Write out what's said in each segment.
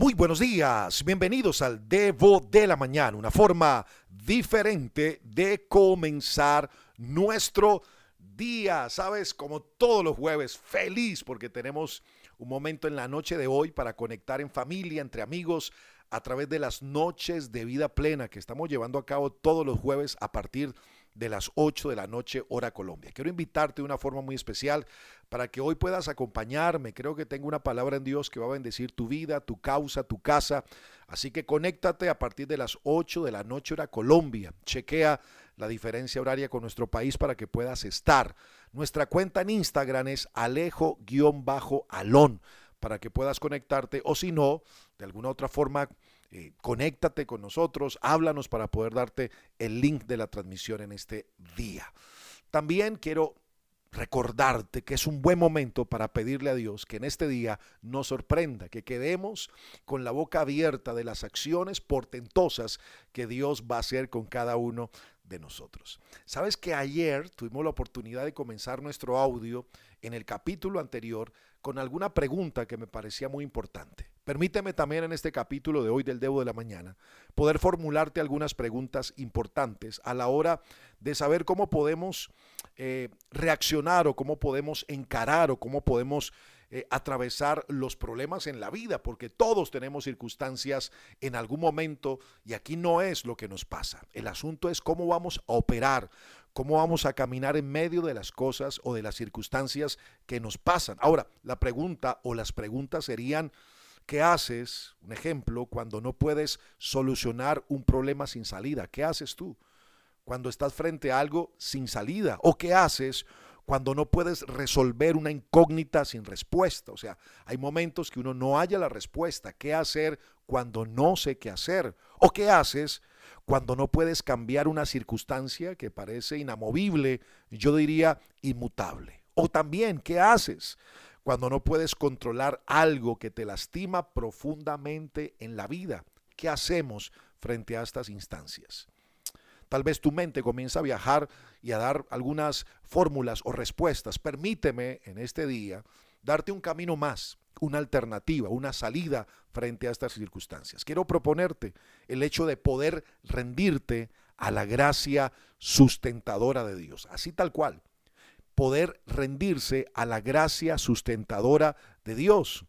Muy buenos días, bienvenidos al Devo de la Mañana, una forma diferente de comenzar nuestro día, ¿sabes? Como todos los jueves, feliz porque tenemos un momento en la noche de hoy para conectar en familia, entre amigos, a través de las noches de vida plena que estamos llevando a cabo todos los jueves a partir de las 8 de la noche hora Colombia. Quiero invitarte de una forma muy especial para que hoy puedas acompañarme. Creo que tengo una palabra en Dios que va a bendecir tu vida, tu causa, tu casa. Así que conéctate a partir de las 8 de la noche hora Colombia. Chequea la diferencia horaria con nuestro país para que puedas estar. Nuestra cuenta en Instagram es alejo-alón para que puedas conectarte o si no, de alguna otra forma, eh, conéctate con nosotros, háblanos para poder darte el link de la transmisión en este día. También quiero recordarte que es un buen momento para pedirle a Dios que en este día nos sorprenda, que quedemos con la boca abierta de las acciones portentosas que Dios va a hacer con cada uno de nosotros. Sabes que ayer tuvimos la oportunidad de comenzar nuestro audio en el capítulo anterior con alguna pregunta que me parecía muy importante. Permíteme también en este capítulo de hoy del Debo de la Mañana poder formularte algunas preguntas importantes a la hora de saber cómo podemos eh, reaccionar o cómo podemos encarar o cómo podemos eh, atravesar los problemas en la vida, porque todos tenemos circunstancias en algún momento y aquí no es lo que nos pasa. El asunto es cómo vamos a operar, cómo vamos a caminar en medio de las cosas o de las circunstancias que nos pasan. Ahora, la pregunta o las preguntas serían, ¿Qué haces? Un ejemplo, cuando no puedes solucionar un problema sin salida. ¿Qué haces tú? Cuando estás frente a algo sin salida. ¿O qué haces cuando no puedes resolver una incógnita sin respuesta? O sea, hay momentos que uno no haya la respuesta. ¿Qué hacer cuando no sé qué hacer? ¿O qué haces cuando no puedes cambiar una circunstancia que parece inamovible, yo diría inmutable? O también, ¿qué haces cuando no puedes controlar algo que te lastima profundamente en la vida. ¿Qué hacemos frente a estas instancias? Tal vez tu mente comienza a viajar y a dar algunas fórmulas o respuestas. Permíteme en este día darte un camino más, una alternativa, una salida frente a estas circunstancias. Quiero proponerte el hecho de poder rendirte a la gracia sustentadora de Dios, así tal cual poder rendirse a la gracia sustentadora de Dios.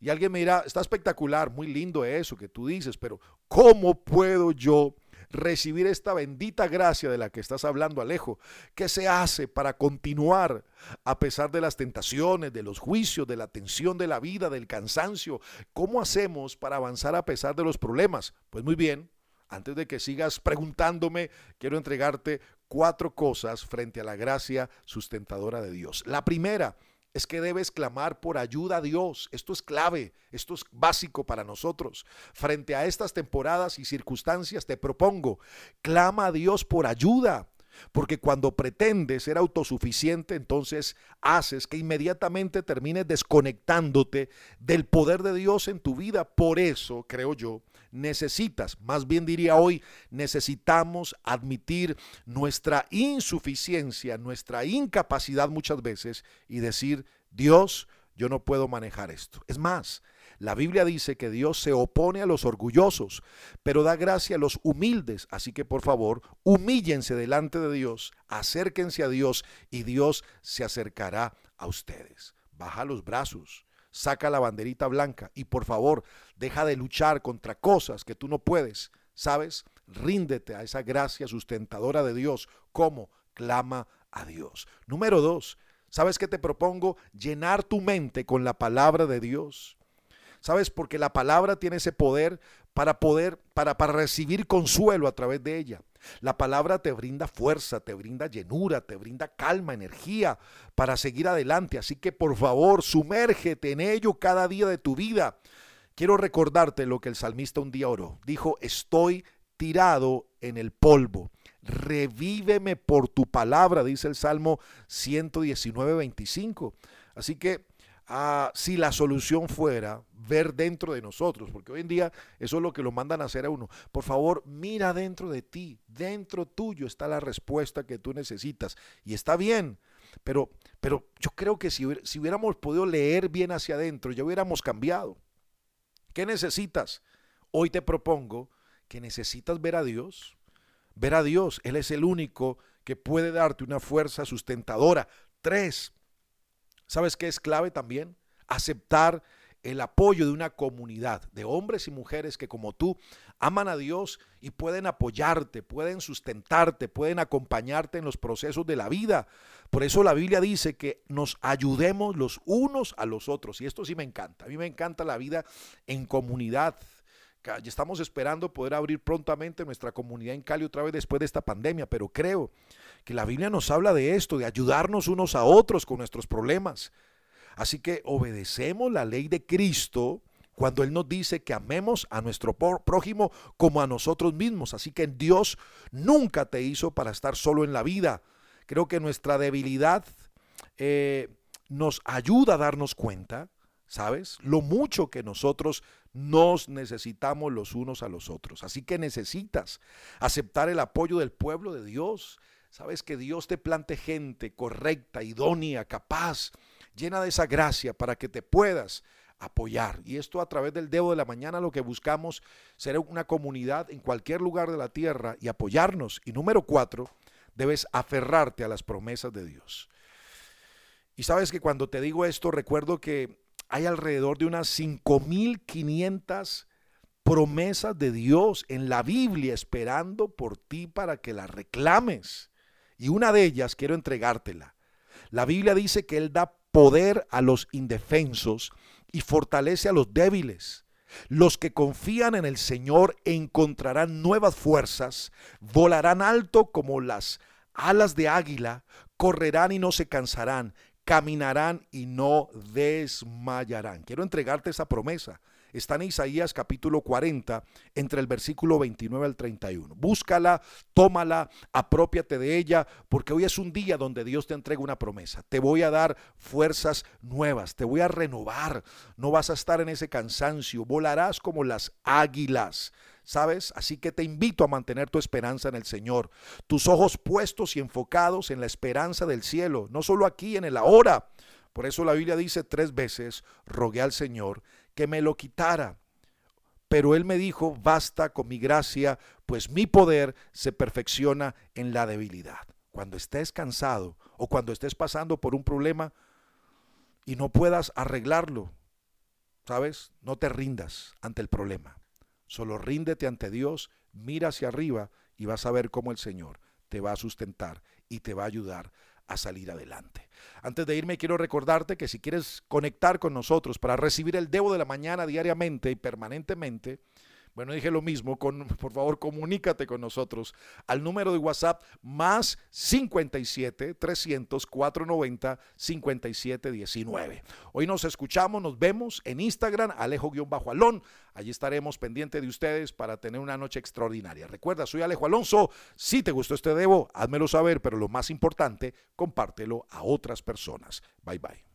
Y alguien me dirá, está espectacular, muy lindo eso que tú dices, pero ¿cómo puedo yo recibir esta bendita gracia de la que estás hablando, Alejo? ¿Qué se hace para continuar a pesar de las tentaciones, de los juicios, de la tensión de la vida, del cansancio? ¿Cómo hacemos para avanzar a pesar de los problemas? Pues muy bien, antes de que sigas preguntándome, quiero entregarte cuatro cosas frente a la gracia sustentadora de Dios. La primera es que debes clamar por ayuda a Dios. Esto es clave, esto es básico para nosotros. Frente a estas temporadas y circunstancias te propongo, clama a Dios por ayuda. Porque cuando pretendes ser autosuficiente, entonces haces que inmediatamente termines desconectándote del poder de Dios en tu vida. Por eso, creo yo, necesitas, más bien diría hoy, necesitamos admitir nuestra insuficiencia, nuestra incapacidad muchas veces y decir, Dios, yo no puedo manejar esto. Es más, la Biblia dice que Dios se opone a los orgullosos, pero da gracia a los humildes. Así que por favor, humíllense delante de Dios, acérquense a Dios y Dios se acercará a ustedes. Baja los brazos, saca la banderita blanca y por favor, deja de luchar contra cosas que tú no puedes. ¿Sabes? Ríndete a esa gracia sustentadora de Dios. ¿Cómo? Clama a Dios. Número dos, ¿sabes qué te propongo? Llenar tu mente con la palabra de Dios. ¿Sabes? Porque la palabra tiene ese poder para poder, para, para recibir consuelo a través de ella. La palabra te brinda fuerza, te brinda llenura, te brinda calma, energía para seguir adelante. Así que por favor, sumérgete en ello cada día de tu vida. Quiero recordarte lo que el salmista un día oró. Dijo, estoy tirado en el polvo. Revíveme por tu palabra, dice el Salmo 119, 25. Así que Si la solución fuera ver dentro de nosotros, porque hoy en día eso es lo que lo mandan a hacer a uno. Por favor, mira dentro de ti, dentro tuyo está la respuesta que tú necesitas y está bien, pero, pero yo creo que si, si hubiéramos podido leer bien hacia adentro, ya hubiéramos cambiado. ¿Qué necesitas? Hoy te propongo que necesitas ver a Dios. Ver a Dios, Él es el único que puede darte una fuerza sustentadora. Tres, ¿sabes qué es clave también? Aceptar el apoyo de una comunidad de hombres y mujeres que como tú aman a Dios y pueden apoyarte, pueden sustentarte, pueden acompañarte en los procesos de la vida. Por eso la Biblia dice que nos ayudemos los unos a los otros. Y esto sí me encanta. A mí me encanta la vida en comunidad. Estamos esperando poder abrir prontamente nuestra comunidad en Cali otra vez después de esta pandemia, pero creo que la Biblia nos habla de esto, de ayudarnos unos a otros con nuestros problemas. Así que obedecemos la ley de Cristo cuando Él nos dice que amemos a nuestro prójimo como a nosotros mismos. Así que Dios nunca te hizo para estar solo en la vida. Creo que nuestra debilidad eh, nos ayuda a darnos cuenta, ¿sabes? Lo mucho que nosotros nos necesitamos los unos a los otros. Así que necesitas aceptar el apoyo del pueblo de Dios. Sabes que Dios te plante gente correcta, idónea, capaz llena de esa gracia para que te puedas apoyar. Y esto a través del dedo de la mañana lo que buscamos ser una comunidad en cualquier lugar de la tierra y apoyarnos. Y número cuatro, debes aferrarte a las promesas de Dios. Y sabes que cuando te digo esto, recuerdo que hay alrededor de unas 5.500 promesas de Dios en la Biblia esperando por ti para que las reclames. Y una de ellas quiero entregártela. La Biblia dice que Él da poder a los indefensos y fortalece a los débiles. Los que confían en el Señor encontrarán nuevas fuerzas, volarán alto como las alas de águila, correrán y no se cansarán, caminarán y no desmayarán. Quiero entregarte esa promesa está en Isaías capítulo 40, entre el versículo 29 al 31. Búscala, tómala, apropiate de ella, porque hoy es un día donde Dios te entrega una promesa. Te voy a dar fuerzas nuevas, te voy a renovar, no vas a estar en ese cansancio, volarás como las águilas. ¿Sabes? Así que te invito a mantener tu esperanza en el Señor, tus ojos puestos y enfocados en la esperanza del cielo, no solo aquí en el ahora. Por eso la Biblia dice tres veces, rogué al Señor que me lo quitara. Pero él me dijo, basta con mi gracia, pues mi poder se perfecciona en la debilidad. Cuando estés cansado o cuando estés pasando por un problema y no puedas arreglarlo, ¿sabes? No te rindas ante el problema. Solo ríndete ante Dios, mira hacia arriba y vas a ver cómo el Señor te va a sustentar y te va a ayudar a salir adelante. Antes de irme, quiero recordarte que si quieres conectar con nosotros para recibir el Debo de la Mañana diariamente y permanentemente, bueno, dije lo mismo, con, por favor comunícate con nosotros al número de WhatsApp más 57 300 490 57 19. Hoy nos escuchamos, nos vemos en Instagram, Alejo-Alón. Allí estaremos pendientes de ustedes para tener una noche extraordinaria. Recuerda, soy Alejo Alonso. Si te gustó este Debo, házmelo saber, pero lo más importante, compártelo a otras personas. Bye bye.